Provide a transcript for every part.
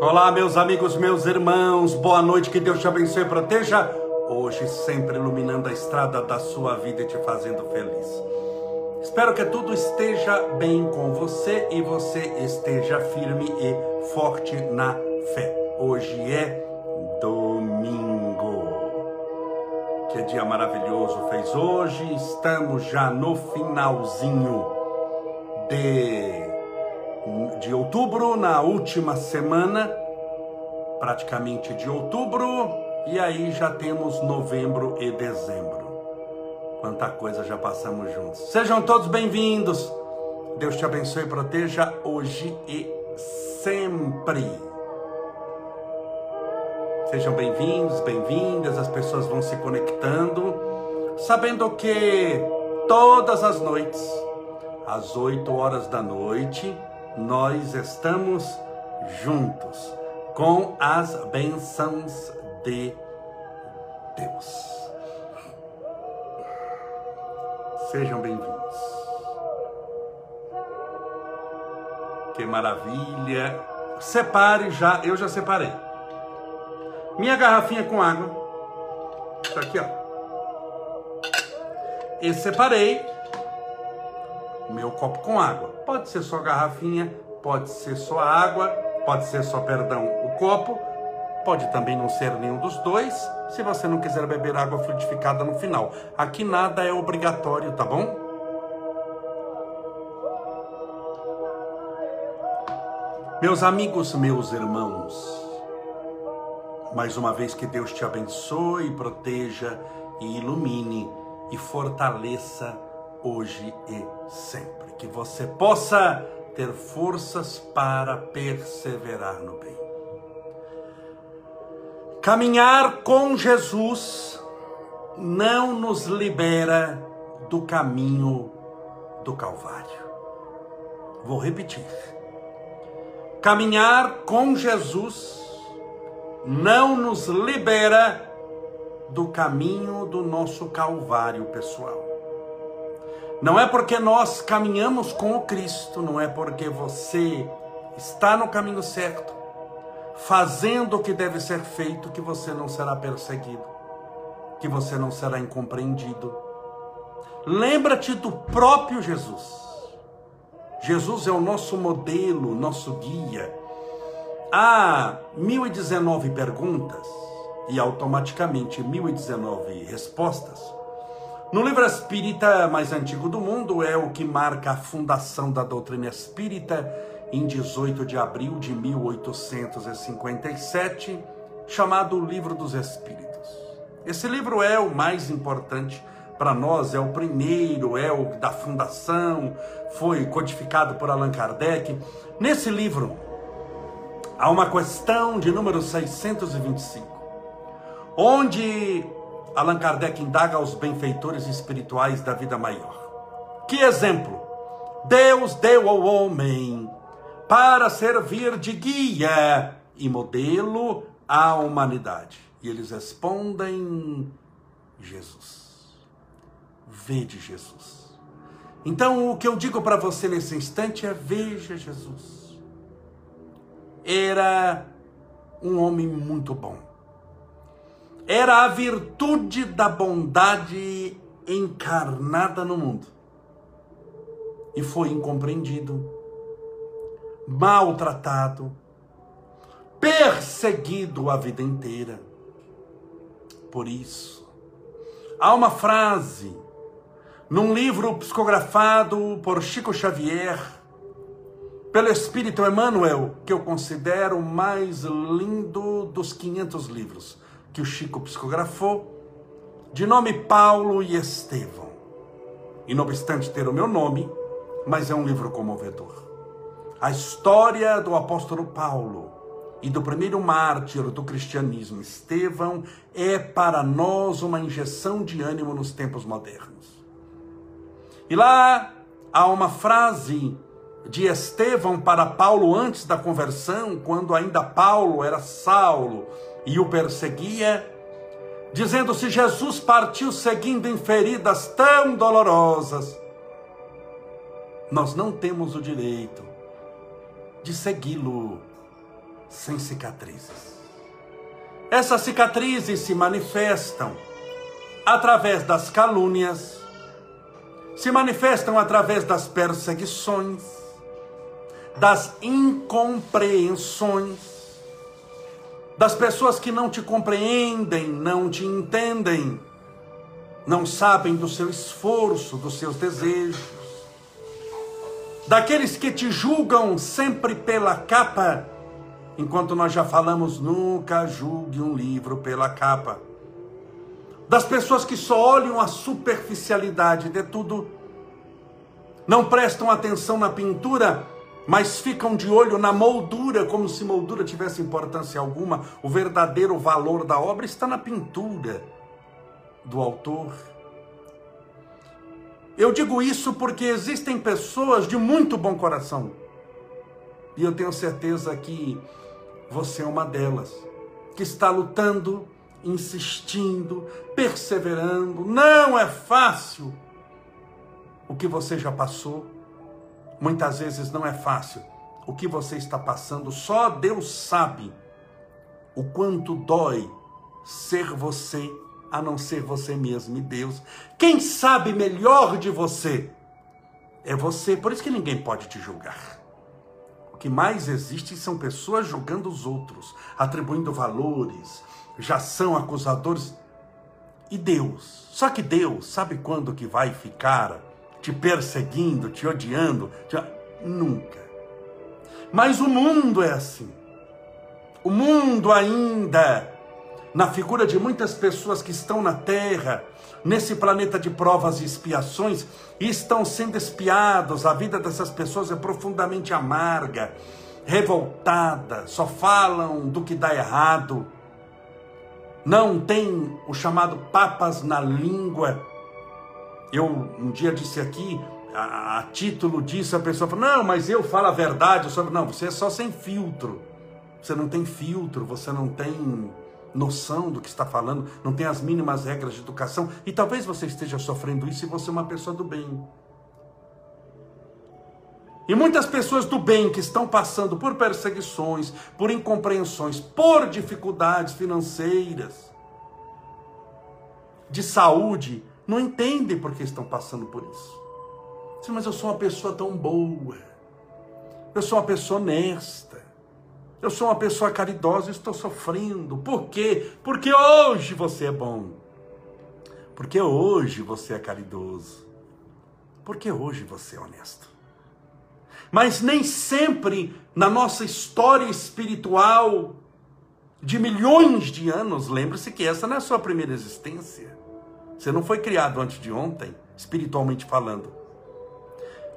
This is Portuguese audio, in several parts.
Olá, meus amigos, meus irmãos, boa noite, que Deus te abençoe e proteja. Hoje, sempre iluminando a estrada da sua vida e te fazendo feliz. Espero que tudo esteja bem com você e você esteja firme e forte na fé. Hoje é domingo. Dia maravilhoso fez hoje. Estamos já no finalzinho de de outubro, na última semana, praticamente de outubro, e aí já temos novembro e dezembro. Quanta coisa já passamos juntos. Sejam todos bem-vindos. Deus te abençoe e proteja hoje e sempre. Sejam bem-vindos, bem-vindas. As pessoas vão se conectando, sabendo que todas as noites, às 8 horas da noite, nós estamos juntos com as bênçãos de Deus. Sejam bem-vindos. Que maravilha! Separe já, eu já separei. Minha garrafinha com água. Tá aqui, ó. E separei meu copo com água. Pode ser só garrafinha, pode ser só água, pode ser só, perdão, o copo, pode também não ser nenhum dos dois, se você não quiser beber água frutificada no final. Aqui nada é obrigatório, tá bom? Meus amigos, meus irmãos, mais uma vez que Deus te abençoe, proteja e ilumine e fortaleça hoje e sempre. Que você possa ter forças para perseverar no bem. Caminhar com Jesus não nos libera do caminho do Calvário. Vou repetir. Caminhar com Jesus não nos libera do caminho do nosso Calvário pessoal. Não é porque nós caminhamos com o Cristo, não é porque você está no caminho certo, fazendo o que deve ser feito, que você não será perseguido, que você não será incompreendido. Lembra-te do próprio Jesus. Jesus é o nosso modelo, nosso guia. Há 1019 perguntas e automaticamente 1019 respostas no livro espírita mais antigo do mundo, é o que marca a fundação da doutrina espírita em 18 de abril de 1857, chamado Livro dos Espíritos. Esse livro é o mais importante para nós, é o primeiro, é o da fundação, foi codificado por Allan Kardec. Nesse livro, há uma questão de número 625, onde Allan Kardec indaga aos benfeitores espirituais da vida maior. Que exemplo Deus deu ao homem para servir de guia e modelo à humanidade? E eles respondem: Jesus. Vede Jesus. Então, o que eu digo para você nesse instante é: veja Jesus. Era um homem muito bom era a virtude da bondade encarnada no mundo. E foi incompreendido, maltratado, perseguido a vida inteira. Por isso, há uma frase num livro psicografado por Chico Xavier, pelo Espírito Emmanuel, que eu considero o mais lindo dos 500 livros que o Chico psicografou, de nome Paulo e Estevão. E não obstante ter o meu nome, mas é um livro comovedor. A história do apóstolo Paulo e do primeiro mártir do cristianismo, Estevão, é para nós uma injeção de ânimo nos tempos modernos. E lá há uma frase de Estevão para Paulo antes da conversão, quando ainda Paulo era Saulo e o perseguia, dizendo: se Jesus partiu seguindo em feridas tão dolorosas, nós não temos o direito de segui-lo sem cicatrizes. Essas cicatrizes se manifestam através das calúnias, se manifestam através das perseguições, das incompreensões, das pessoas que não te compreendem, não te entendem, não sabem do seu esforço, dos seus desejos, daqueles que te julgam sempre pela capa, enquanto nós já falamos, nunca julgue um livro pela capa. Das pessoas que só olham a superficialidade de tudo, não prestam atenção na pintura, mas ficam de olho na moldura, como se moldura tivesse importância alguma. O verdadeiro valor da obra está na pintura do autor. Eu digo isso porque existem pessoas de muito bom coração, e eu tenho certeza que você é uma delas, que está lutando insistindo, perseverando. Não é fácil. O que você já passou, muitas vezes não é fácil. O que você está passando, só Deus sabe o quanto dói ser você, a não ser você mesmo e Deus. Quem sabe melhor de você é você, por isso que ninguém pode te julgar. O que mais existe são pessoas julgando os outros, atribuindo valores, já são acusadores. E Deus? Só que Deus sabe quando que vai ficar te perseguindo, te odiando? Te... Nunca. Mas o mundo é assim. O mundo ainda, na figura de muitas pessoas que estão na terra, nesse planeta de provas e expiações, e estão sendo espiados, a vida dessas pessoas é profundamente amarga, revoltada, só falam do que dá errado não tem o chamado papas na língua. Eu um dia disse aqui, a, a título disso, a pessoa falou: Não, mas eu falo a verdade. Eu não, você é só sem filtro. Você não tem filtro, você não tem noção do que está falando, não tem as mínimas regras de educação. E talvez você esteja sofrendo isso e você é uma pessoa do bem. E muitas pessoas do bem que estão passando por perseguições, por incompreensões, por dificuldades financeiras, de saúde, não entendem por que estão passando por isso. Sim, mas eu sou uma pessoa tão boa, eu sou uma pessoa honesta, eu sou uma pessoa caridosa e estou sofrendo. Por quê? Porque hoje você é bom. Porque hoje você é caridoso. Porque hoje você é honesto. Mas nem sempre na nossa história espiritual de milhões de anos, lembre-se que essa não é a sua primeira existência. Você não foi criado antes de ontem, espiritualmente falando.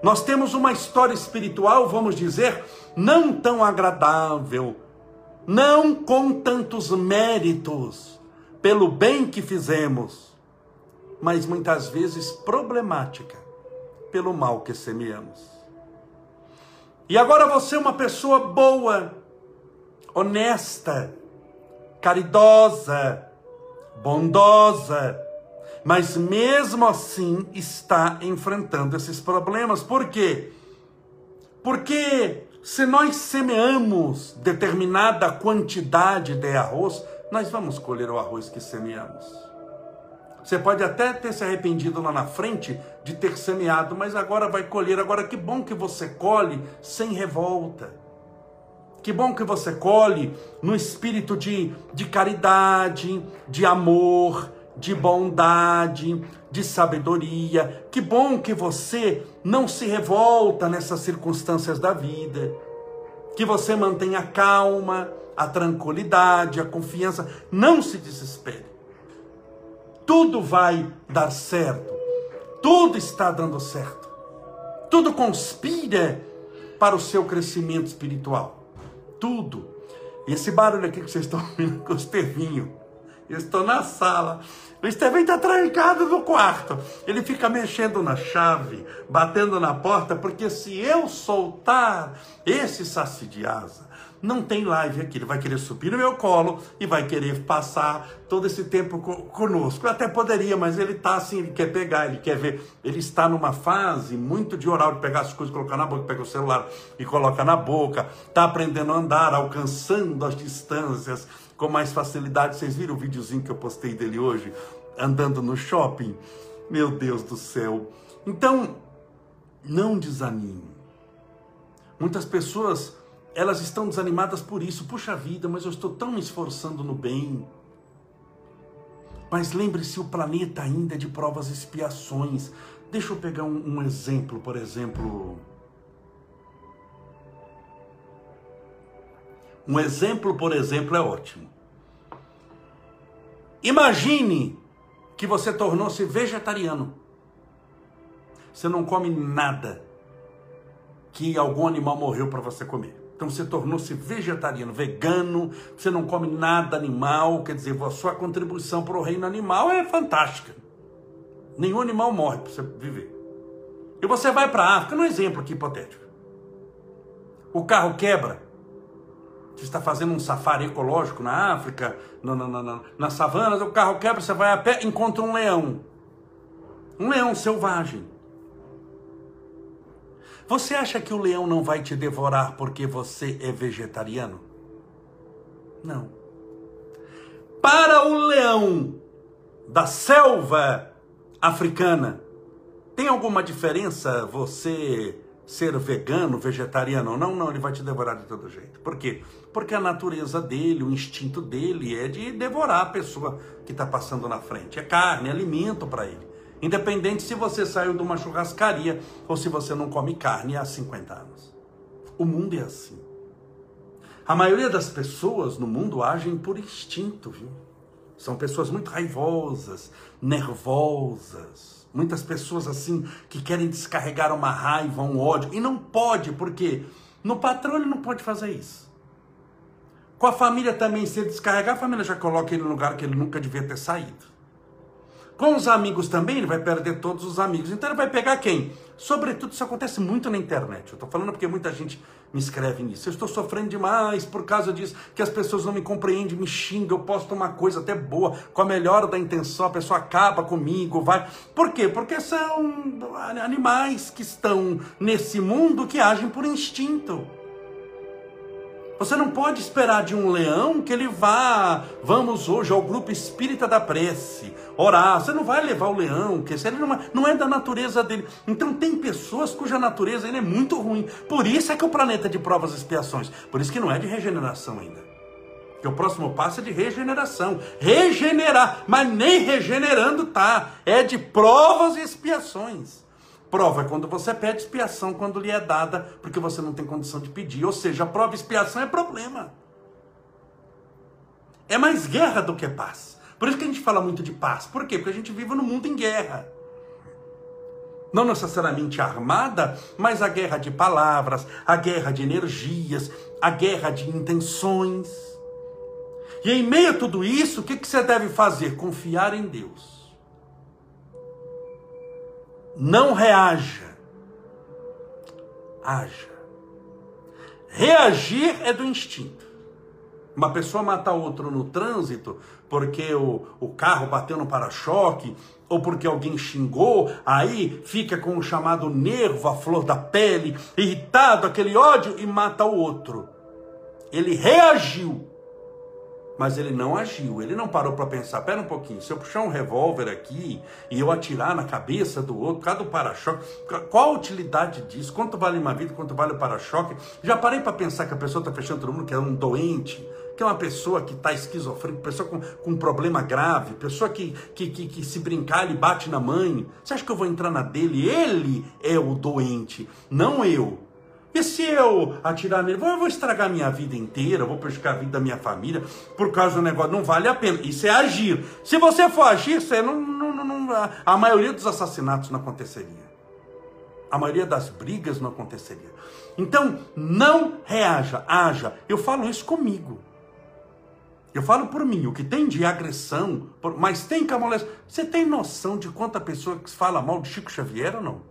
Nós temos uma história espiritual, vamos dizer, não tão agradável, não com tantos méritos pelo bem que fizemos, mas muitas vezes problemática pelo mal que semeamos. E agora você é uma pessoa boa, honesta, caridosa, bondosa, mas mesmo assim está enfrentando esses problemas. Por quê? Porque se nós semeamos determinada quantidade de arroz, nós vamos colher o arroz que semeamos. Você pode até ter se arrependido lá na frente de ter semeado, mas agora vai colher. Agora, que bom que você colhe sem revolta. Que bom que você colhe no espírito de, de caridade, de amor, de bondade, de sabedoria. Que bom que você não se revolta nessas circunstâncias da vida. Que você mantenha a calma, a tranquilidade, a confiança. Não se desespere tudo vai dar certo. Tudo está dando certo. Tudo conspira para o seu crescimento espiritual. Tudo. Esse barulho aqui que vocês estão ouvindo com o Estevinho. Estou na sala. O Estevinho está trancado no quarto. Ele fica mexendo na chave, batendo na porta, porque se eu soltar esse saci de asa, não tem live aqui. Ele vai querer subir no meu colo e vai querer passar todo esse tempo conosco. Eu até poderia, mas ele está assim, ele quer pegar, ele quer ver. Ele está numa fase muito de oral, de pegar as coisas, colocar na boca, pega o celular e coloca na boca. Está aprendendo a andar, alcançando as distâncias com mais facilidade. Vocês viram o videozinho que eu postei dele hoje, andando no shopping? Meu Deus do céu. Então, não desanime. Muitas pessoas elas estão desanimadas por isso. Puxa vida, mas eu estou tão me esforçando no bem. Mas lembre-se, o planeta ainda é de provas e expiações. Deixa eu pegar um, um exemplo, por exemplo. Um exemplo, por exemplo, é ótimo. Imagine que você tornou-se vegetariano. Você não come nada que algum animal morreu para você comer. Então você tornou-se vegetariano, vegano, você não come nada animal, quer dizer, a sua contribuição para o reino animal é fantástica. Nenhum animal morre para você viver. E você vai para a África, um exemplo aqui hipotético. O carro quebra. Você está fazendo um safari ecológico na África, na, na, na, nas savanas, o carro quebra, você vai a pé, encontra um leão. Um leão selvagem. Você acha que o leão não vai te devorar porque você é vegetariano? Não. Para o leão da selva africana, tem alguma diferença você ser vegano, vegetariano ou não? Não, ele vai te devorar de todo jeito. Por quê? Porque a natureza dele, o instinto dele é de devorar a pessoa que está passando na frente. É carne, é alimento para ele. Independente se você saiu de uma churrascaria ou se você não come carne há 50 anos. O mundo é assim. A maioria das pessoas no mundo agem por instinto, viu? São pessoas muito raivosas, nervosas. Muitas pessoas assim que querem descarregar uma raiva, um ódio. E não pode, porque no patrão ele não pode fazer isso. Com a família também, se ele descarregar, a família já coloca ele no lugar que ele nunca devia ter saído. Com os amigos também, ele vai perder todos os amigos. Então ele vai pegar quem? Sobretudo, isso acontece muito na internet. Eu estou falando porque muita gente me escreve nisso. Eu estou sofrendo demais por causa disso, que as pessoas não me compreendem, me xingam, eu posto uma coisa até boa, com a melhor da intenção, a pessoa acaba comigo, vai. Por quê? Porque são animais que estão nesse mundo que agem por instinto. Você não pode esperar de um leão que ele vá, vamos hoje ao grupo espírita da prece, orar. Você não vai levar o leão, porque ele não é, não é da natureza dele. Então tem pessoas cuja natureza ele é muito ruim. Por isso é que o planeta é de provas e expiações. Por isso que não é de regeneração ainda. Porque o próximo passo é de regeneração. Regenerar, mas nem regenerando tá. É de provas e expiações. Prova é quando você pede expiação quando lhe é dada, porque você não tem condição de pedir. Ou seja, prova e expiação é problema. É mais guerra do que paz. Por isso que a gente fala muito de paz. Por quê? Porque a gente vive no mundo em guerra. Não necessariamente armada, mas a guerra de palavras, a guerra de energias, a guerra de intenções. E em meio a tudo isso, o que, que você deve fazer? Confiar em Deus não reaja, haja. Reagir é do instinto. Uma pessoa matar outro no trânsito porque o, o carro bateu no para-choque ou porque alguém xingou, aí fica com o chamado nervo, a flor da pele, irritado, aquele ódio e mata o outro. Ele reagiu mas ele não agiu, ele não parou para pensar, pera um pouquinho, se eu puxar um revólver aqui e eu atirar na cabeça do outro, cada para-choque, qual a utilidade disso? Quanto vale uma vida, quanto vale o para-choque? Já parei para pensar que a pessoa está fechando todo mundo, que é um doente, que é uma pessoa que está esquizofrênica, pessoa com, com um problema grave, pessoa que, que, que, que se brincar ele bate na mãe. Você acha que eu vou entrar na dele? Ele é o doente, não eu. E se eu atirar nele, eu vou estragar minha vida inteira, vou prejudicar a vida da minha família por causa do negócio. Não vale a pena. Isso é agir. Se você for agir, você não, não, não, a maioria dos assassinatos não aconteceria. A maioria das brigas não aconteceria. Então, não reaja, haja. Eu falo isso comigo. Eu falo por mim, o que tem de agressão, mas tem camolência. Você tem noção de quanta pessoa que fala mal de Chico Xavier ou não?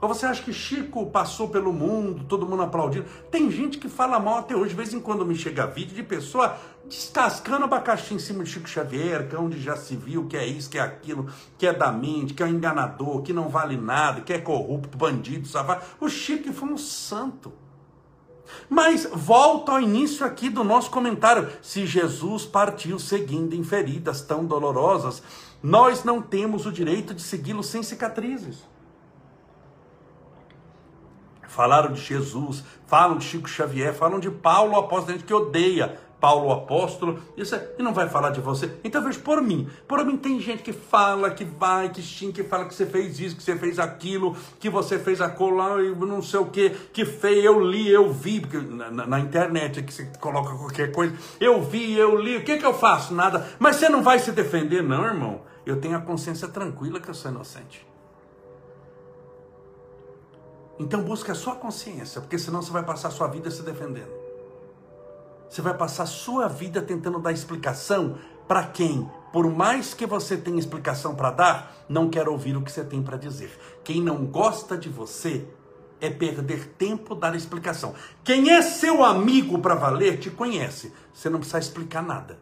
Ou você acha que Chico passou pelo mundo, todo mundo aplaudindo? Tem gente que fala mal até hoje. De vez em quando me chega vídeo de pessoa descascando abacaxi em cima de Chico Xavier, que é onde já se viu que é isso, que é aquilo, que é da mente, que é um enganador, que não vale nada, que é corrupto, bandido, safado. O Chico foi um santo. Mas volta ao início aqui do nosso comentário. Se Jesus partiu seguindo em feridas tão dolorosas, nós não temos o direito de segui-lo sem cicatrizes. Falaram de Jesus, falam de Chico Xavier, falam de Paulo, apóstolo, gente que odeia Paulo apóstolo, isso é, e não vai falar de você. Então veja, por mim, por mim tem gente que fala, que vai, que xinga, que fala que você fez isso, que você fez aquilo, que você fez aquilo, e não sei o que, que fez, eu li, eu vi, porque na, na, na internet que você coloca qualquer coisa, eu vi, eu li, o que que eu faço? Nada. Mas você não vai se defender, não, irmão. Eu tenho a consciência tranquila que eu sou inocente. Então busque a sua consciência, porque senão você vai passar a sua vida se defendendo. Você vai passar a sua vida tentando dar explicação para quem, por mais que você tenha explicação para dar, não quer ouvir o que você tem para dizer. Quem não gosta de você é perder tempo dar explicação. Quem é seu amigo para valer te conhece. Você não precisa explicar nada.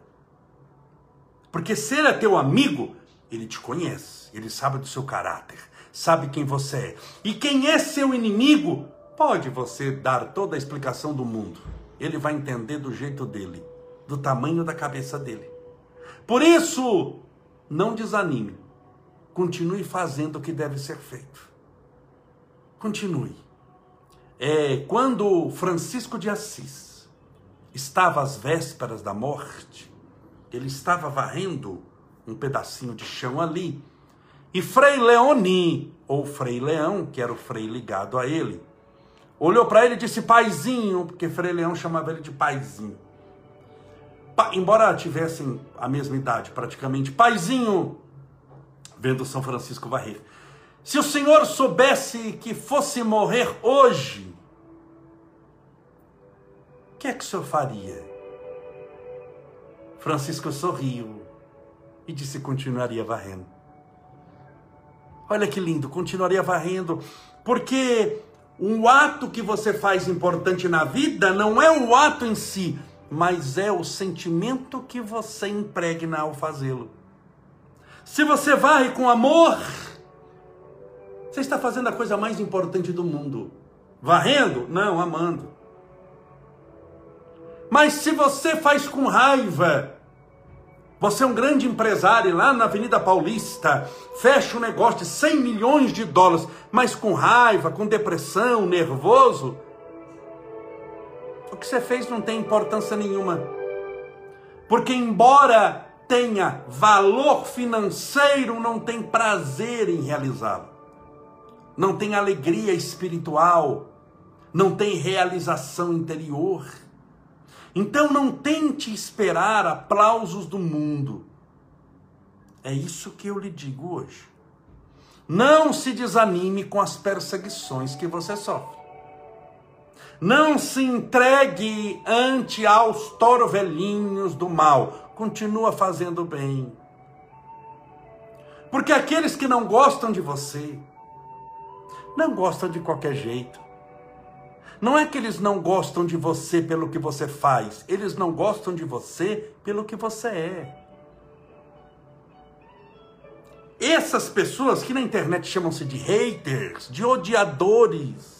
Porque se ele é teu amigo, ele te conhece, ele sabe do seu caráter, sabe quem você é. E quem é seu inimigo, pode você dar toda a explicação do mundo. Ele vai entender do jeito dele, do tamanho da cabeça dele. Por isso, não desanime. Continue fazendo o que deve ser feito. Continue. É, quando Francisco de Assis estava às vésperas da morte, ele estava varrendo um pedacinho de chão ali, e Frei Leoni, ou Frei Leão, que era o frei ligado a ele, olhou para ele e disse paizinho, porque Frei Leão chamava ele de paizinho. Pa, embora tivessem a mesma idade, praticamente, paizinho, vendo São Francisco varrer. Se o senhor soubesse que fosse morrer hoje, o que é que o senhor faria? Francisco sorriu e disse continuaria varrendo. Olha que lindo, continuaria varrendo, porque um ato que você faz importante na vida não é o ato em si, mas é o sentimento que você impregna ao fazê-lo. Se você varre com amor, você está fazendo a coisa mais importante do mundo. Varrendo? Não, amando. Mas se você faz com raiva, você é um grande empresário lá na Avenida Paulista, fecha um negócio de 100 milhões de dólares, mas com raiva, com depressão, nervoso. O que você fez não tem importância nenhuma. Porque, embora tenha valor financeiro, não tem prazer em realizá-lo. Não tem alegria espiritual, não tem realização interior. Então não tente esperar aplausos do mundo. É isso que eu lhe digo hoje. Não se desanime com as perseguições que você sofre. Não se entregue ante aos torvelinhos do mal. Continua fazendo bem. Porque aqueles que não gostam de você, não gostam de qualquer jeito. Não é que eles não gostam de você pelo que você faz, eles não gostam de você pelo que você é. Essas pessoas que na internet chamam-se de haters, de odiadores,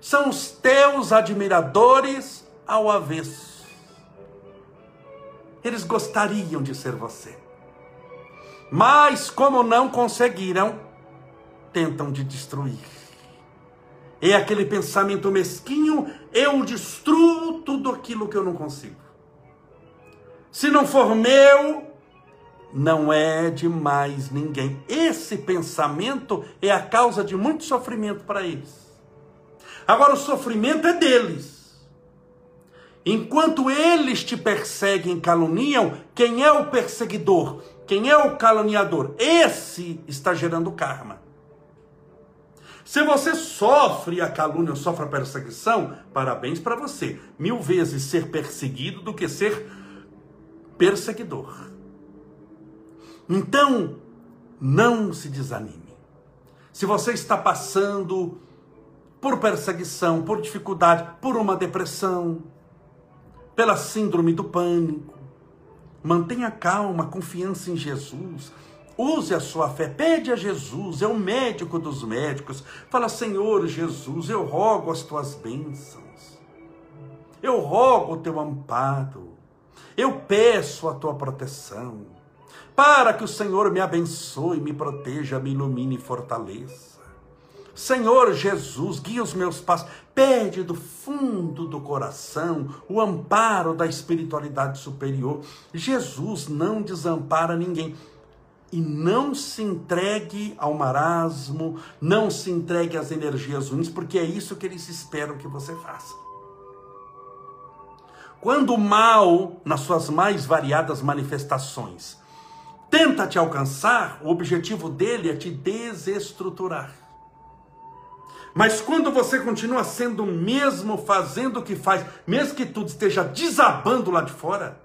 são os teus admiradores ao avesso. Eles gostariam de ser você. Mas, como não conseguiram, tentam te destruir. É aquele pensamento mesquinho, eu destruo tudo aquilo que eu não consigo. Se não for meu, não é de mais ninguém. Esse pensamento é a causa de muito sofrimento para eles. Agora, o sofrimento é deles. Enquanto eles te perseguem, caluniam, quem é o perseguidor? Quem é o caluniador? Esse está gerando karma. Se você sofre a calúnia, sofre a perseguição, parabéns para você. Mil vezes ser perseguido do que ser perseguidor. Então, não se desanime. Se você está passando por perseguição, por dificuldade, por uma depressão, pela síndrome do pânico, mantenha calma, confiança em Jesus. Use a sua fé, pede a Jesus, é o médico dos médicos. Fala, Senhor Jesus, eu rogo as tuas bênçãos. Eu rogo o teu amparo. Eu peço a tua proteção. Para que o Senhor me abençoe, me proteja, me ilumine e fortaleça. Senhor Jesus, guia os meus passos. Pede do fundo do coração o amparo da espiritualidade superior. Jesus não desampara ninguém e não se entregue ao marasmo, não se entregue às energias ruins, porque é isso que eles esperam que você faça. Quando o mal, nas suas mais variadas manifestações, tenta te alcançar, o objetivo dele é te desestruturar. Mas quando você continua sendo o mesmo, fazendo o que faz, mesmo que tudo esteja desabando lá de fora,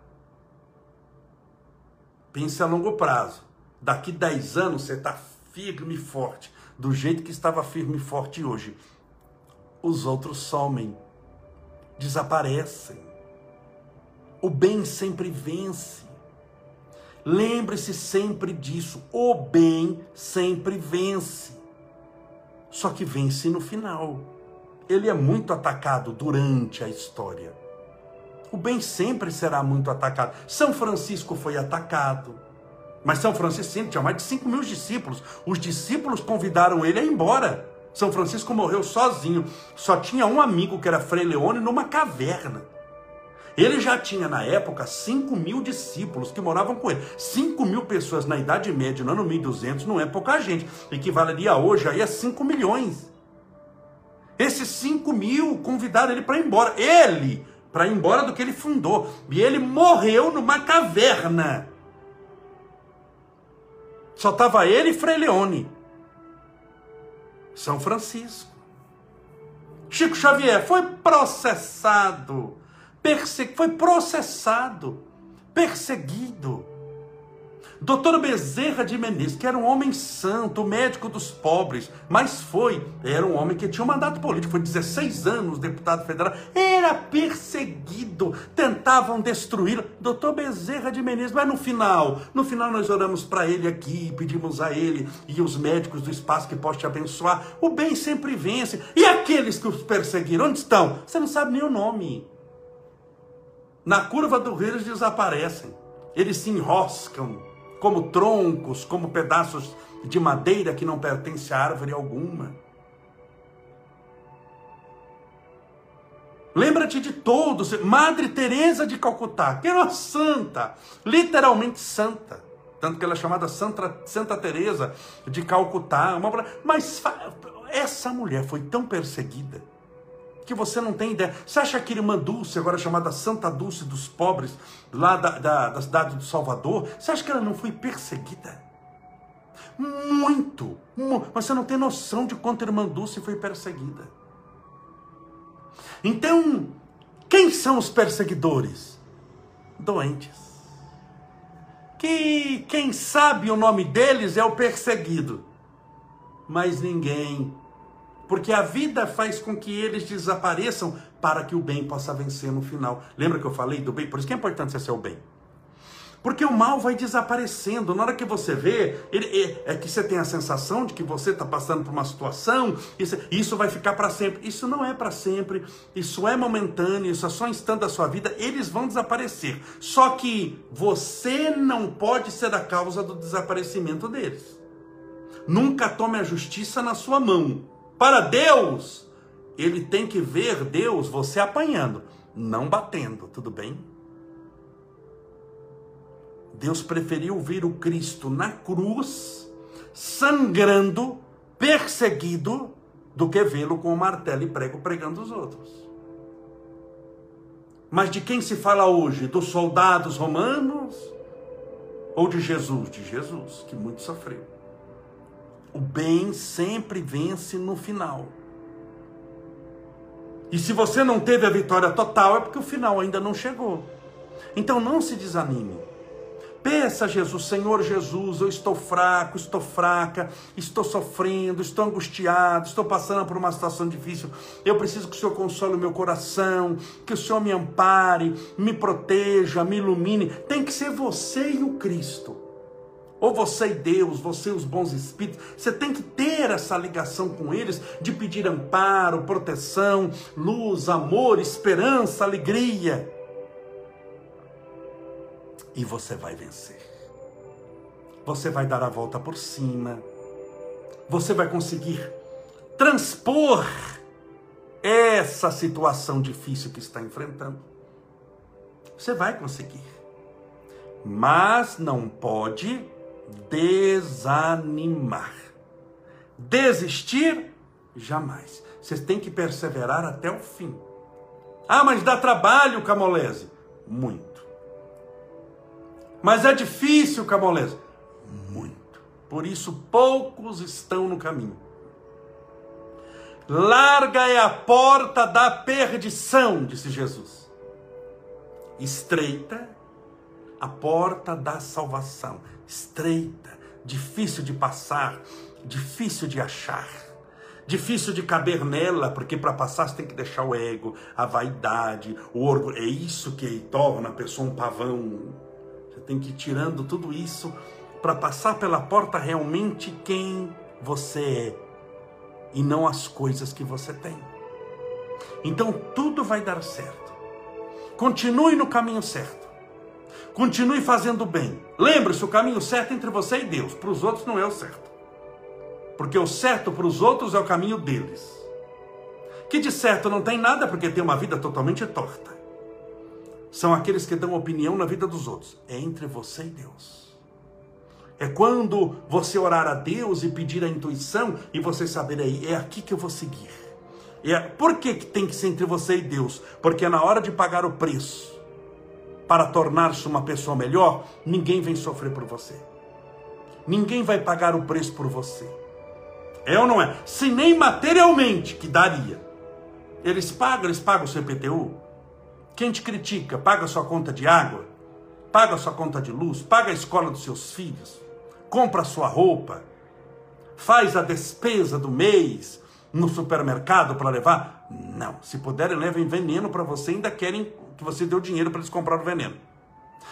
pense a longo prazo daqui 10 anos você está firme e forte, do jeito que estava firme e forte hoje. Os outros somem, desaparecem. O bem sempre vence. Lembre-se sempre disso. O bem sempre vence. Só que vence no final. Ele é muito atacado durante a história. O bem sempre será muito atacado. São Francisco foi atacado. Mas São Francisco tinha mais de 5 mil discípulos. Os discípulos convidaram ele a ir embora. São Francisco morreu sozinho. Só tinha um amigo que era Frei Leone numa caverna. Ele já tinha na época 5 mil discípulos que moravam com ele. 5 mil pessoas na Idade Média, no ano 1200, não é pouca gente. Equivaleria hoje aí a 5 milhões. Esses 5 mil convidaram ele para ir embora. Ele, para ir embora do que ele fundou. E ele morreu numa caverna. Só estava ele e Frei Leone. São Francisco. Chico Xavier foi processado, perse... foi processado, perseguido Doutor Bezerra de Menezes, que era um homem santo, médico dos pobres, mas foi, era um homem que tinha um mandato político, foi 16 anos deputado federal, era perseguido, tentavam destruí-lo. Doutor Bezerra de Menezes, mas no final, no final nós oramos para ele aqui, pedimos a ele e os médicos do espaço que possam te abençoar. O bem sempre vence. E aqueles que os perseguiram, onde estão? Você não sabe nem o nome. Na curva do rio eles desaparecem, eles se enroscam como troncos, como pedaços de madeira que não pertence a árvore alguma. Lembra-te de todos, Madre Teresa de Calcutá, que era uma santa, literalmente santa, tanto que ela é chamada Santa, santa Teresa de Calcutá, uma... mas essa mulher foi tão perseguida que você não tem ideia. Você acha que irmã Dulce, agora chamada Santa Dulce dos pobres, lá da, da, da cidade do Salvador, você acha que ela não foi perseguida? Muito, muito, mas você não tem noção de quanto a irmã Dulce foi perseguida. Então, quem são os perseguidores? Doentes. Que quem sabe o nome deles é o perseguido, mas ninguém porque a vida faz com que eles desapareçam para que o bem possa vencer no final. Lembra que eu falei do bem? Por isso que é importante você ser o bem. Porque o mal vai desaparecendo. Na hora que você vê, ele, é, é que você tem a sensação de que você está passando por uma situação, isso, isso vai ficar para sempre. Isso não é para sempre, isso é momentâneo, isso é só um instante da sua vida, eles vão desaparecer. Só que você não pode ser a causa do desaparecimento deles. Nunca tome a justiça na sua mão. Para Deus, ele tem que ver Deus você apanhando, não batendo, tudo bem? Deus preferiu ver o Cristo na cruz, sangrando, perseguido, do que vê-lo com o martelo e prego pregando os outros. Mas de quem se fala hoje? Dos soldados romanos? Ou de Jesus? De Jesus, que muito sofreu. O bem sempre vence no final. E se você não teve a vitória total, é porque o final ainda não chegou. Então não se desanime. Peça a Jesus, Senhor Jesus, eu estou fraco, estou fraca, estou sofrendo, estou angustiado, estou passando por uma situação difícil. Eu preciso que o Senhor console o meu coração, que o Senhor me ampare, me proteja, me ilumine. Tem que ser você e o Cristo. Ou você e Deus, você e os bons espíritos, você tem que ter essa ligação com eles de pedir amparo, proteção, luz, amor, esperança, alegria e você vai vencer. Você vai dar a volta por cima. Você vai conseguir transpor essa situação difícil que está enfrentando. Você vai conseguir. Mas não pode desanimar. Desistir jamais. Vocês têm que perseverar até o fim. Ah, mas dá trabalho, Camolese. Muito. Mas é difícil, Camolese. Muito. Por isso, poucos estão no caminho. Larga é a porta da perdição, disse Jesus. Estreita a porta da salvação. Estreita, difícil de passar, difícil de achar, difícil de caber nela, porque para passar você tem que deixar o ego, a vaidade, o orgulho. É isso que torna a pessoa um pavão tem que ir tirando tudo isso para passar pela porta realmente quem você é e não as coisas que você tem. Então tudo vai dar certo. Continue no caminho certo. Continue fazendo bem. Lembre-se, o caminho certo é entre você e Deus. Para os outros não é o certo. Porque o certo para os outros é o caminho deles. Que de certo não tem nada porque tem uma vida totalmente torta são aqueles que dão opinião na vida dos outros. É entre você e Deus. É quando você orar a Deus e pedir a intuição e você saber aí, é aqui que eu vou seguir. É, por que, que tem que ser entre você e Deus? Porque na hora de pagar o preço para tornar-se uma pessoa melhor, ninguém vem sofrer por você. Ninguém vai pagar o preço por você. É ou não é? Se nem materialmente que daria. Eles pagam, eles pagam o CPTU, quem te critica, paga sua conta de água, paga sua conta de luz, paga a escola dos seus filhos, compra sua roupa, faz a despesa do mês no supermercado para levar. Não, se puderem, levem veneno para você, ainda querem que você dê o dinheiro para eles comprar o veneno.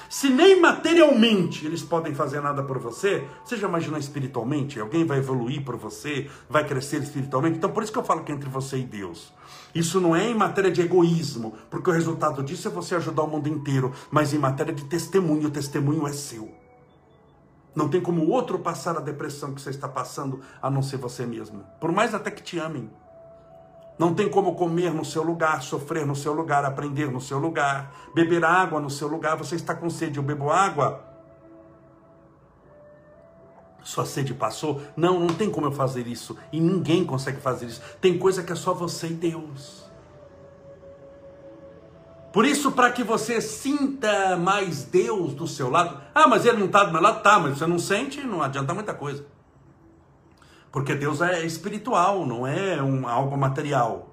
Se nem materialmente eles podem fazer nada por você, você já imaginou espiritualmente? Alguém vai evoluir por você, vai crescer espiritualmente? Então, por isso que eu falo que é entre você e Deus. Isso não é em matéria de egoísmo, porque o resultado disso é você ajudar o mundo inteiro, mas em matéria de testemunho, o testemunho é seu. Não tem como outro passar a depressão que você está passando, a não ser você mesmo. Por mais até que te amem. Não tem como comer no seu lugar, sofrer no seu lugar, aprender no seu lugar, beber água no seu lugar. Você está com sede, eu bebo água. Sua sede passou? Não, não tem como eu fazer isso. E ninguém consegue fazer isso. Tem coisa que é só você e Deus. Por isso, para que você sinta mais Deus do seu lado. Ah, mas ele não está do meu lado? Tá, mas você não sente, não adianta muita coisa. Porque Deus é espiritual, não é um, algo material.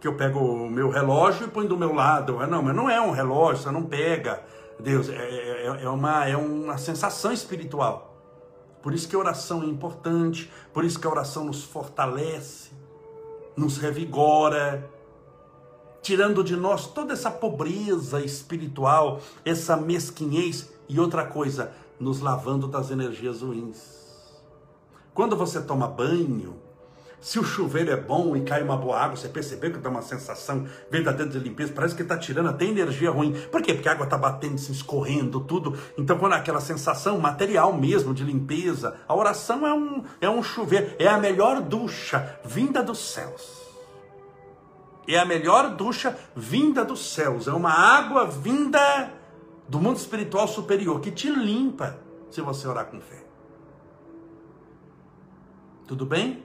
Que eu pego o meu relógio e ponho do meu lado. Não, mas não é um relógio, você não pega. Deus, é, é, é, uma, é uma sensação espiritual. Por isso que a oração é importante, por isso que a oração nos fortalece, nos revigora, tirando de nós toda essa pobreza espiritual, essa mesquinhez e outra coisa, nos lavando das energias ruins. Quando você toma banho, se o chuveiro é bom e cai uma boa água, você percebeu que dá uma sensação verdadeira de limpeza, parece que está tirando até energia ruim. Por quê? Porque a água está batendo, se escorrendo, tudo. Então, quando é aquela sensação material mesmo de limpeza, a oração é um, é um chuveiro, é a melhor ducha vinda dos céus. É a melhor ducha vinda dos céus. É uma água vinda do mundo espiritual superior que te limpa se você orar com fé. Tudo bem?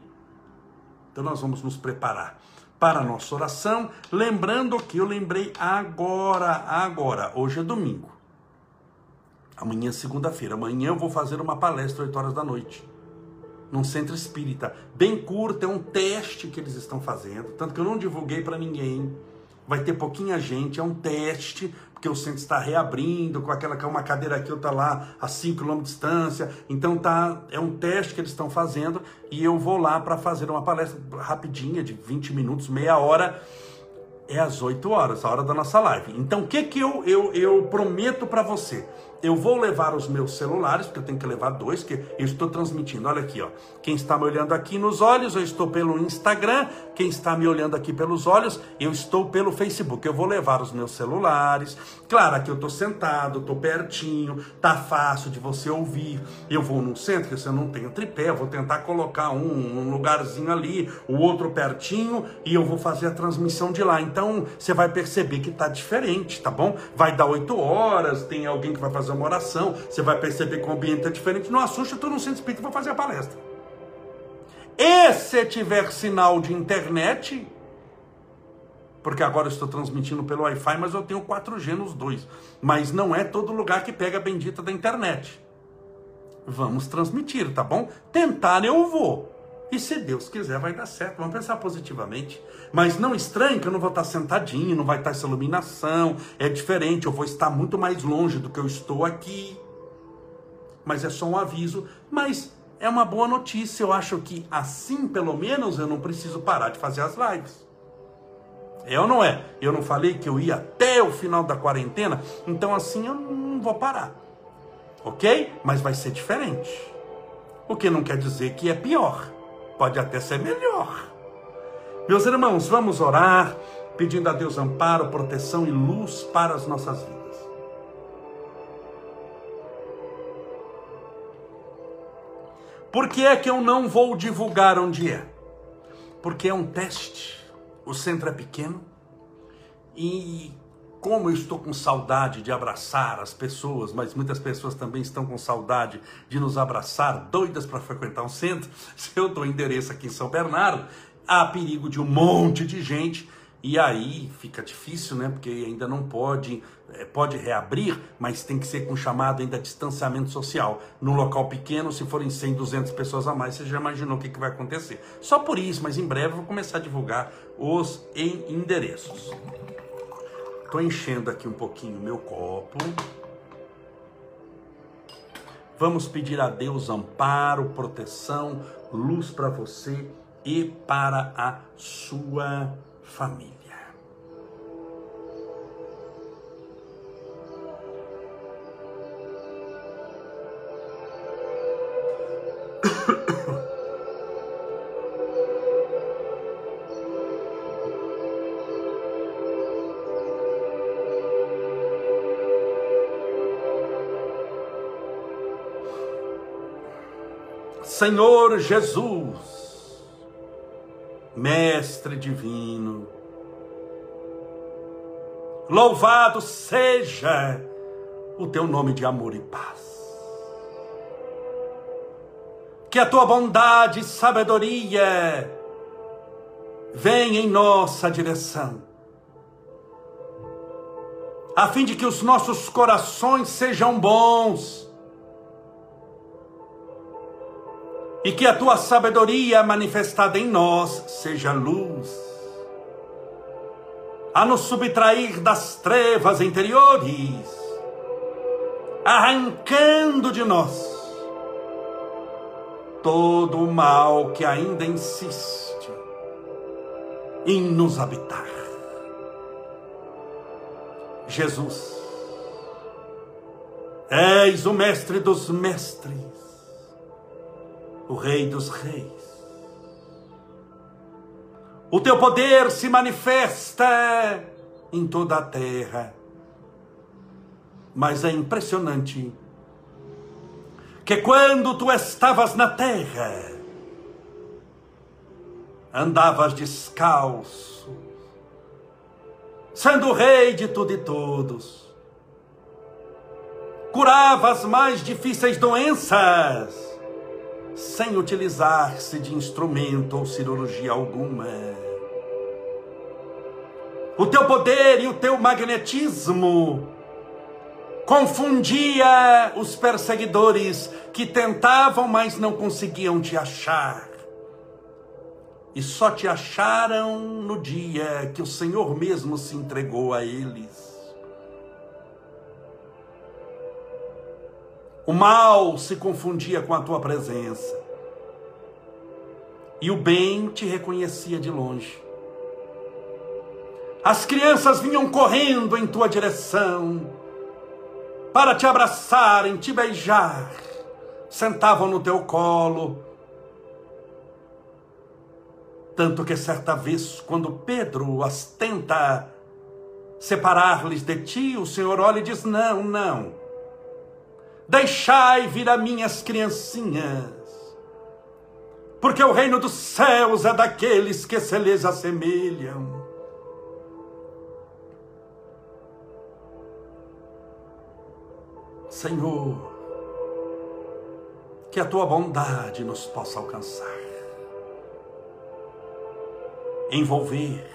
Então nós vamos nos preparar para a nossa oração, lembrando que eu lembrei agora, agora, hoje é domingo. Amanhã é segunda-feira. Amanhã eu vou fazer uma palestra 8 horas da noite. Num centro espírita. Bem curto, é um teste que eles estão fazendo. Tanto que eu não divulguei para ninguém. vai ter pouquinha gente, é um teste, porque o centro está reabrindo, com aquela que uma cadeira aqui, outra lá, a 5 km de distância. Então tá, é um teste que eles estão fazendo e eu vou lá para fazer uma palestra rapidinha, de 20 minutos, meia hora. É às 8 horas, a hora da nossa live. Então o que, que eu, eu, eu prometo para você? Eu vou levar os meus celulares, porque eu tenho que levar dois, que eu estou transmitindo. Olha aqui, ó. Quem está me olhando aqui nos olhos, eu estou pelo Instagram. Quem está me olhando aqui pelos olhos, eu estou pelo Facebook. Eu vou levar os meus celulares. Claro, aqui eu estou sentado, estou pertinho, tá fácil de você ouvir. Eu vou num centro que você não tem tripé, eu vou tentar colocar um, um lugarzinho ali, o outro pertinho, e eu vou fazer a transmissão de lá. Então, você vai perceber que tá diferente, tá bom? Vai dar oito horas, tem alguém que vai fazer uma oração, você vai perceber que o ambiente é diferente. Não assusta, estou no centro espírita vou fazer a palestra. E se tiver sinal de internet, porque agora eu estou transmitindo pelo Wi-Fi, mas eu tenho 4G nos dois. Mas não é todo lugar que pega a bendita da internet. Vamos transmitir, tá bom? Tentar eu vou. E se Deus quiser, vai dar certo. Vamos pensar positivamente. Mas não estranhe que eu não vou estar sentadinho, não vai estar essa iluminação. É diferente, eu vou estar muito mais longe do que eu estou aqui. Mas é só um aviso. Mas é uma boa notícia. Eu acho que assim, pelo menos, eu não preciso parar de fazer as lives. É ou não é? Eu não falei que eu ia até o final da quarentena? Então assim eu não vou parar. Ok? Mas vai ser diferente. O que não quer dizer que é pior pode até ser melhor. Meus irmãos, vamos orar, pedindo a Deus amparo, proteção e luz para as nossas vidas. Por que é que eu não vou divulgar onde é? Porque é um teste. O centro é pequeno e como eu estou com saudade de abraçar as pessoas, mas muitas pessoas também estão com saudade de nos abraçar, doidas para frequentar um centro. Se eu dou endereço aqui em São Bernardo, há perigo de um monte de gente e aí fica difícil, né? Porque ainda não pode, é, pode reabrir, mas tem que ser com chamado ainda distanciamento social. No local pequeno, se forem 100, 200 pessoas a mais, você já imaginou o que, que vai acontecer. Só por isso, mas em breve eu vou começar a divulgar os endereços. Estou enchendo aqui um pouquinho meu copo. Vamos pedir a Deus amparo, proteção, luz para você e para a sua família. Senhor Jesus, Mestre Divino, louvado seja o teu nome de amor e paz. Que a tua bondade e sabedoria venha em nossa direção, a fim de que os nossos corações sejam bons e que a tua sabedoria manifestada em nós seja luz, a nos subtrair das trevas interiores, arrancando de nós todo o mal que ainda insiste em nos habitar. Jesus, és o mestre dos mestres, o Rei dos Reis. O teu poder se manifesta em toda a terra. Mas é impressionante que quando tu estavas na terra, andavas descalço, sendo rei de tudo e todos, curava as mais difíceis doenças, sem utilizar-se de instrumento ou cirurgia alguma. O teu poder e o teu magnetismo confundia os perseguidores que tentavam, mas não conseguiam te achar. e só te acharam no dia que o Senhor mesmo se entregou a eles. O mal se confundia com a tua presença, e o bem te reconhecia de longe. As crianças vinham correndo em tua direção para te abraçarem, te beijar, sentavam no teu colo tanto que certa vez, quando Pedro as tenta separar-lhes de ti, o Senhor olha e diz: Não, não. Deixai vir a minhas criancinhas, porque o reino dos céus é daqueles que se lhes assemelham. Senhor, que a tua bondade nos possa alcançar envolver,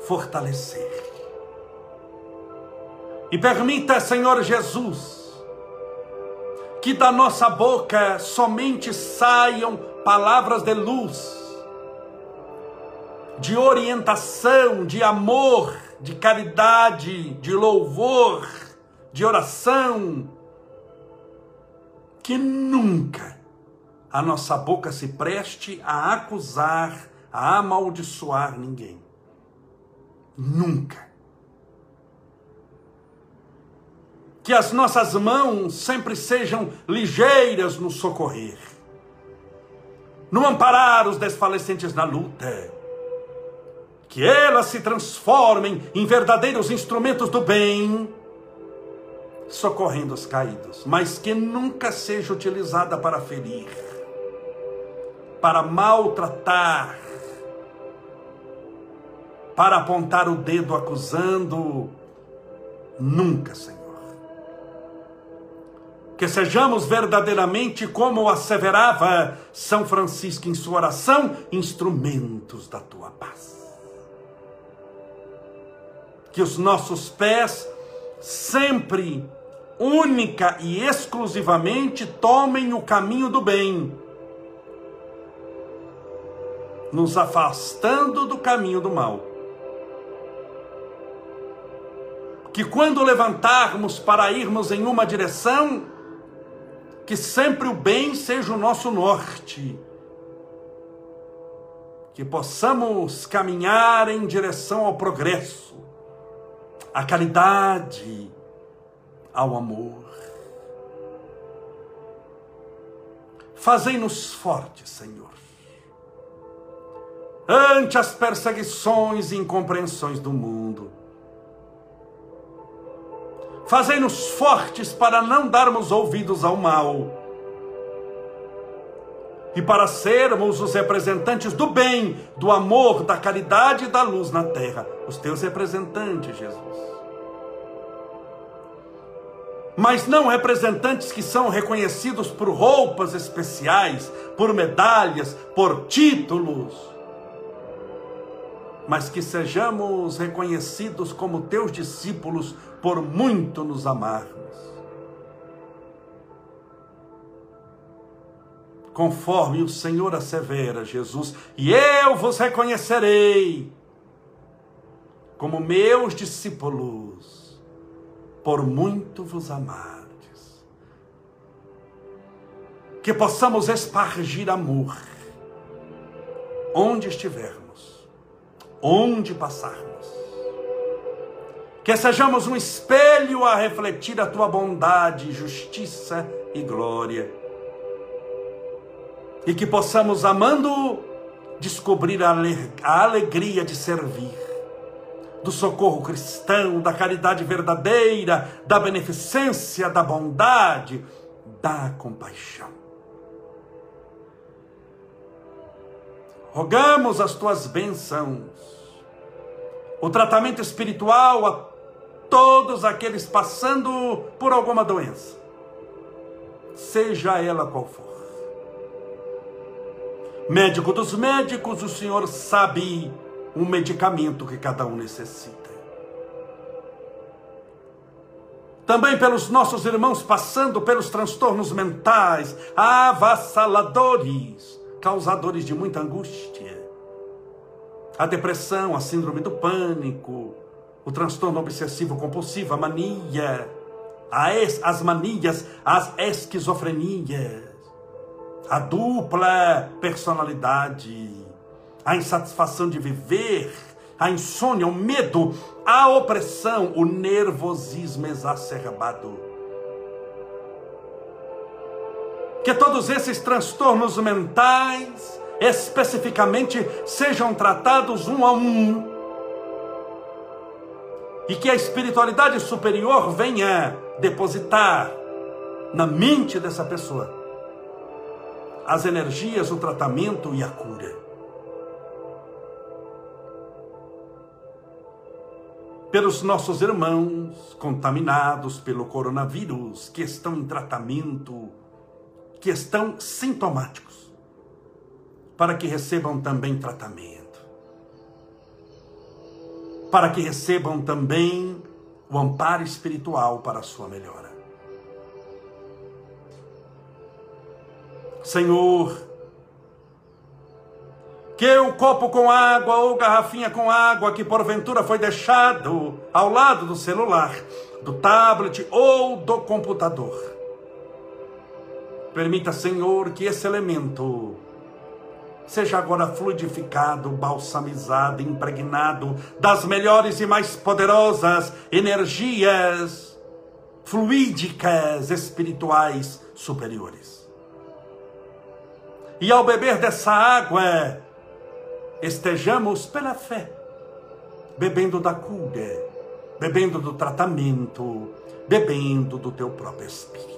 fortalecer. E permita, Senhor Jesus, que da nossa boca somente saiam palavras de luz, de orientação, de amor, de caridade, de louvor, de oração, que nunca a nossa boca se preste a acusar, a amaldiçoar ninguém. Nunca. Que as nossas mãos sempre sejam ligeiras no socorrer, no amparar os desfalecentes na luta. Que elas se transformem em verdadeiros instrumentos do bem, socorrendo os caídos, mas que nunca seja utilizada para ferir para maltratar, para apontar o dedo acusando. Nunca, Senhor. Que sejamos verdadeiramente, como asseverava São Francisco em sua oração, instrumentos da tua paz. Que os nossos pés sempre, única e exclusivamente, tomem o caminho do bem nos afastando do caminho do mal. Que quando levantarmos para irmos em uma direção, que sempre o bem seja o nosso norte. Que possamos caminhar em direção ao progresso, à caridade, ao amor. Fazei-nos fortes, Senhor ante as perseguições e incompreensões do mundo. Fazei-nos fortes para não darmos ouvidos ao mal e para sermos os representantes do bem, do amor, da caridade e da luz na terra, os teus representantes, Jesus. Mas não representantes que são reconhecidos por roupas especiais, por medalhas, por títulos mas que sejamos reconhecidos como teus discípulos por muito nos amarmos. Conforme o Senhor assevera, Jesus, e eu vos reconhecerei como meus discípulos, por muito vos amardes. Que possamos espargir amor onde estivermos onde passarmos. Que sejamos um espelho a refletir a tua bondade, justiça e glória. E que possamos, amando, descobrir a alegria de servir, do socorro cristão, da caridade verdadeira, da beneficência, da bondade, da compaixão. Rogamos as tuas bênçãos, o tratamento espiritual a todos aqueles passando por alguma doença, seja ela qual for. Médico dos médicos, o Senhor sabe o medicamento que cada um necessita. Também pelos nossos irmãos passando pelos transtornos mentais avassaladores causadores de muita angústia. A depressão, a síndrome do pânico, o transtorno obsessivo compulsivo, a mania, as manias, as esquizofrenias, a dupla personalidade, a insatisfação de viver, a insônia, o medo, a opressão, o nervosismo exacerbado. Que todos esses transtornos mentais, especificamente, sejam tratados um a um. E que a espiritualidade superior venha depositar na mente dessa pessoa as energias, o tratamento e a cura. Pelos nossos irmãos contaminados pelo coronavírus, que estão em tratamento, que estão sintomáticos, para que recebam também tratamento, para que recebam também o amparo espiritual para a sua melhora. Senhor, que o copo com água ou garrafinha com água que porventura foi deixado ao lado do celular, do tablet ou do computador. Permita, Senhor, que esse elemento seja agora fluidificado, balsamizado, impregnado das melhores e mais poderosas energias fluídicas espirituais superiores. E ao beber dessa água, estejamos pela fé, bebendo da cura, bebendo do tratamento, bebendo do teu próprio Espírito.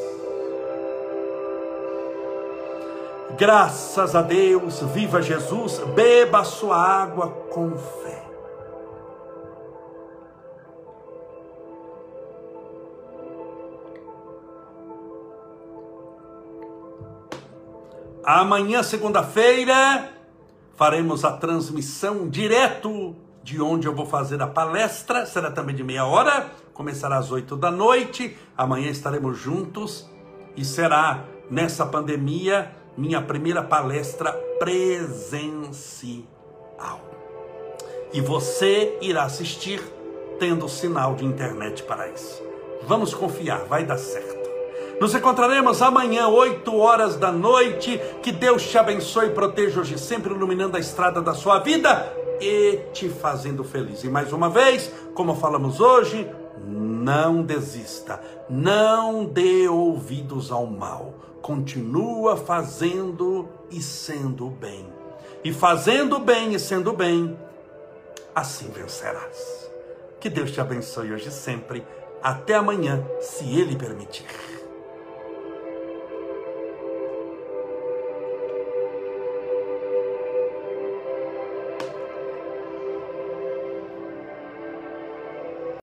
Graças a Deus, viva Jesus, beba a sua água com fé. Amanhã, segunda-feira, faremos a transmissão direto de onde eu vou fazer a palestra. Será também de meia hora, começará às oito da noite. Amanhã estaremos juntos e será nessa pandemia minha primeira palestra presencial. E você irá assistir tendo sinal de internet para isso. Vamos confiar, vai dar certo. Nos encontraremos amanhã, 8 horas da noite. Que Deus te abençoe e proteja hoje, sempre iluminando a estrada da sua vida e te fazendo feliz. E mais uma vez, como falamos hoje, não desista, não dê ouvidos ao mal. Continua fazendo e sendo bem. E fazendo bem e sendo bem, assim vencerás. Que Deus te abençoe hoje e sempre. Até amanhã, se Ele permitir.